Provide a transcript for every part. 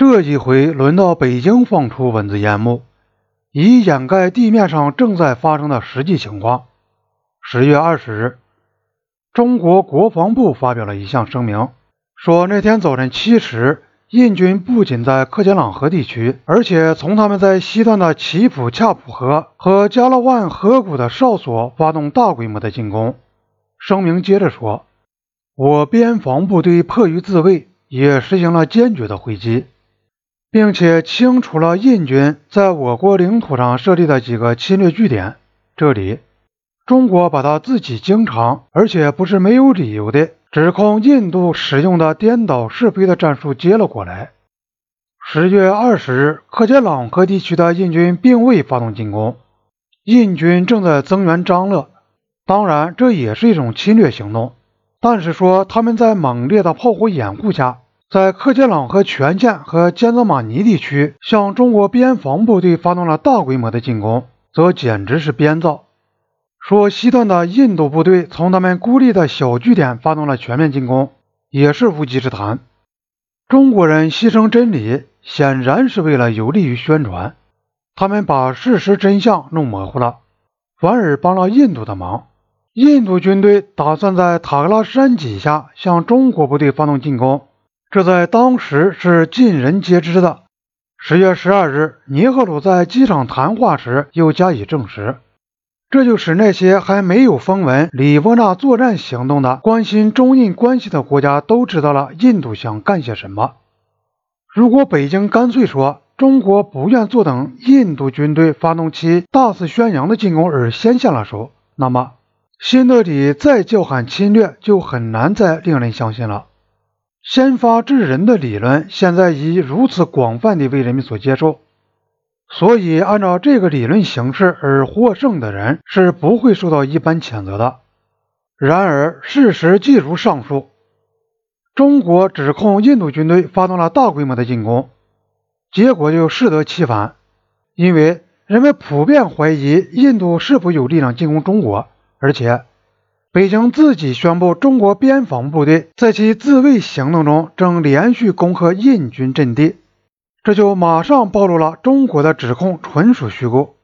这一回轮到北京放出蚊子烟幕，以掩盖地面上正在发生的实际情况。十月二十日，中国国防部发表了一项声明，说那天早晨七时，印军不仅在克杰朗河地区，而且从他们在西段的奇普恰普河和加勒万河谷的哨所发动大规模的进攻。声明接着说，我边防部队迫于自卫，也实行了坚决的回击。并且清除了印军在我国领土上设立的几个侵略据点。这里，中国把他自己经常而且不是没有理由的指控印度使用的颠倒是非的战术接了过来。十月二十日，克杰朗河地区的印军并未发动进攻，印军正在增援张乐。当然，这也是一种侵略行动，但是说他们在猛烈的炮火掩护下。在克杰朗和全线和坚泽马尼地区向中国边防部队发动了大规模的进攻，则简直是编造。说西段的印度部队从他们孤立的小据点发动了全面进攻，也是无稽之谈。中国人牺牲真理，显然是为了有利于宣传。他们把事实真相弄模糊了，反而帮了印度的忙。印度军队打算在塔格拉山脊下向中国部队发动进攻。这在当时是尽人皆知的。十月十二日，尼赫鲁在机场谈话时又加以证实。这就使那些还没有风闻里波纳作战行动的、关心中印关系的国家都知道了印度想干些什么。如果北京干脆说中国不愿坐等印度军队发动其大肆宣扬的进攻而先下了手，那么新德里再叫喊侵略就很难再令人相信了。先发制人的理论现在已如此广泛地为人们所接受，所以按照这个理论形式而获胜的人是不会受到一般谴责的。然而事实既如上述，中国指控印度军队发动了大规模的进攻，结果就适得其反，因为人们普遍怀疑印度是否有力量进攻中国，而且。北京自己宣布，中国边防部队在其自卫行动中正连续攻克印军阵地，这就马上暴露了中国的指控纯属虚构。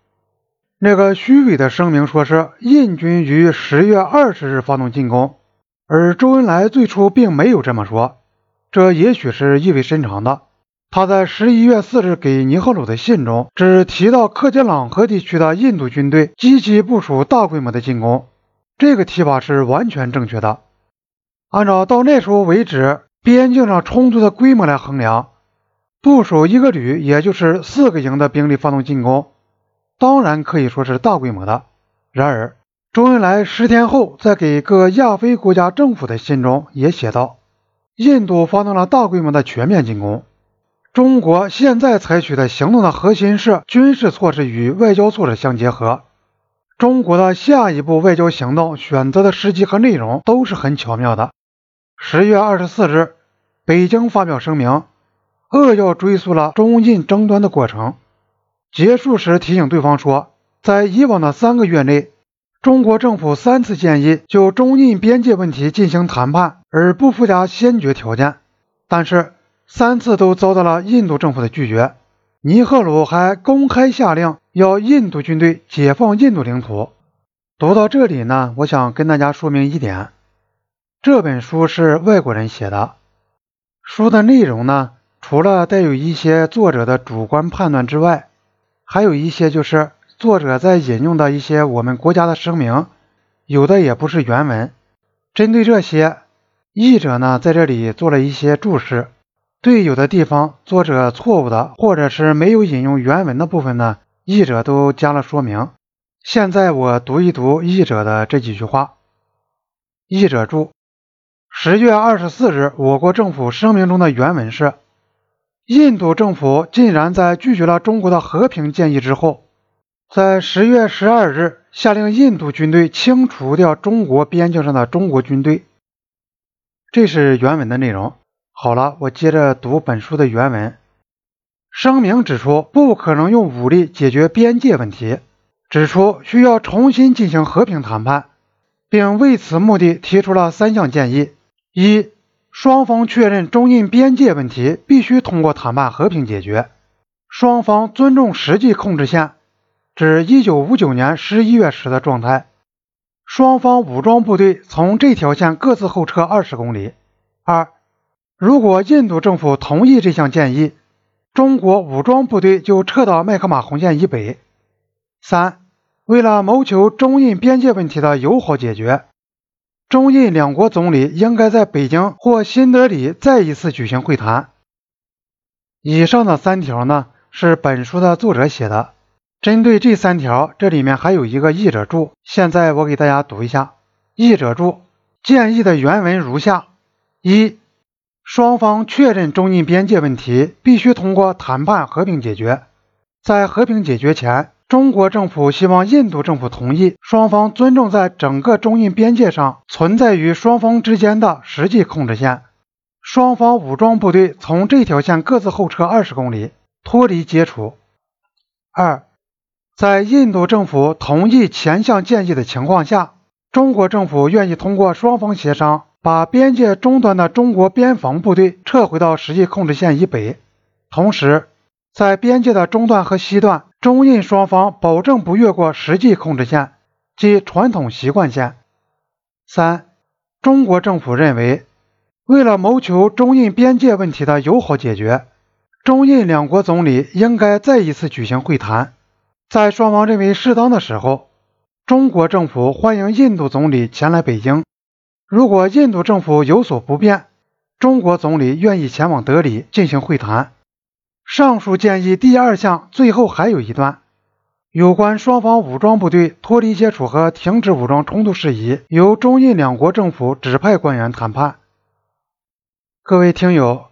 那个虚伪的声明说是印军于十月二十日发动进攻，而周恩来最初并没有这么说，这也许是意味深长的。他在十一月四日给尼赫鲁的信中只提到克杰朗河地区的印度军队积极部署大规模的进攻。这个提法是完全正确的。按照到那时候为止边境上冲突的规模来衡量，部署一个旅，也就是四个营的兵力发动进攻，当然可以说是大规模的。然而，周恩来十天后在给各亚非国家政府的信中也写道：“印度发动了大规模的全面进攻，中国现在采取的行动的核心是军事措施与外交措施相结合。”中国的下一步外交行动选择的时机和内容都是很巧妙的。十月二十四日，北京发表声明，扼要追溯了中印争端的过程。结束时提醒对方说，在以往的三个月内，中国政府三次建议就中印边界问题进行谈判，而不附加先决条件，但是三次都遭到了印度政府的拒绝。尼赫鲁还公开下令要印度军队解放印度领土。读到这里呢，我想跟大家说明一点：这本书是外国人写的，书的内容呢，除了带有一些作者的主观判断之外，还有一些就是作者在引用的一些我们国家的声明，有的也不是原文。针对这些，译者呢在这里做了一些注释。对有的地方作者错误的，或者是没有引用原文的部分呢，译者都加了说明。现在我读一读译者的这几句话。译者注：十月二十四日，我国政府声明中的原文是：印度政府竟然在拒绝了中国的和平建议之后，在十月十二日下令印度军队清除掉中国边境上的中国军队。这是原文的内容。好了，我接着读本书的原文。声明指出，不可能用武力解决边界问题，指出需要重新进行和平谈判，并为此目的提出了三项建议：一、双方确认中印边界问题必须通过谈判和平解决，双方尊重实际控制线，指一九五九年十一月时的状态。双方武装部队从这条线各自后撤二十公里。二，如果印度政府同意这项建议，中国武装部队就撤到麦克马洪线以北。三，为了谋求中印边界问题的友好解决。中印两国总理应该在北京或新德里再一次举行会谈。以上的三条呢，是本书的作者写的。针对这三条，这里面还有一个译者注，现在我给大家读一下。译者注建议的原文如下：一、双方确认中印边界问题必须通过谈判和平解决，在和平解决前。中国政府希望印度政府同意双方尊重在整个中印边界上存在于双方之间的实际控制线，双方武装部队从这条线各自后撤二十公里，脱离接触。二，在印度政府同意前项建议的情况下，中国政府愿意通过双方协商，把边界终端的中国边防部队撤回到实际控制线以北，同时在边界的中段和西段。中印双方保证不越过实际控制线，及传统习惯线。三，中国政府认为，为了谋求中印边界问题的友好解决，中印两国总理应该再一次举行会谈。在双方认为适当的时候，中国政府欢迎印度总理前来北京。如果印度政府有所不便，中国总理愿意前往德里进行会谈。上述建议第二项最后还有一段，有关双方武装部队脱离接触和停止武装冲突事宜，由中印两国政府指派官员谈判。各位听友，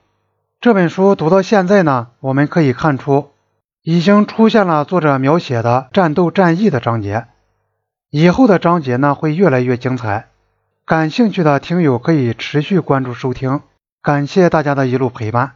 这本书读到现在呢，我们可以看出，已经出现了作者描写的战斗战役的章节，以后的章节呢会越来越精彩。感兴趣的听友可以持续关注收听，感谢大家的一路陪伴。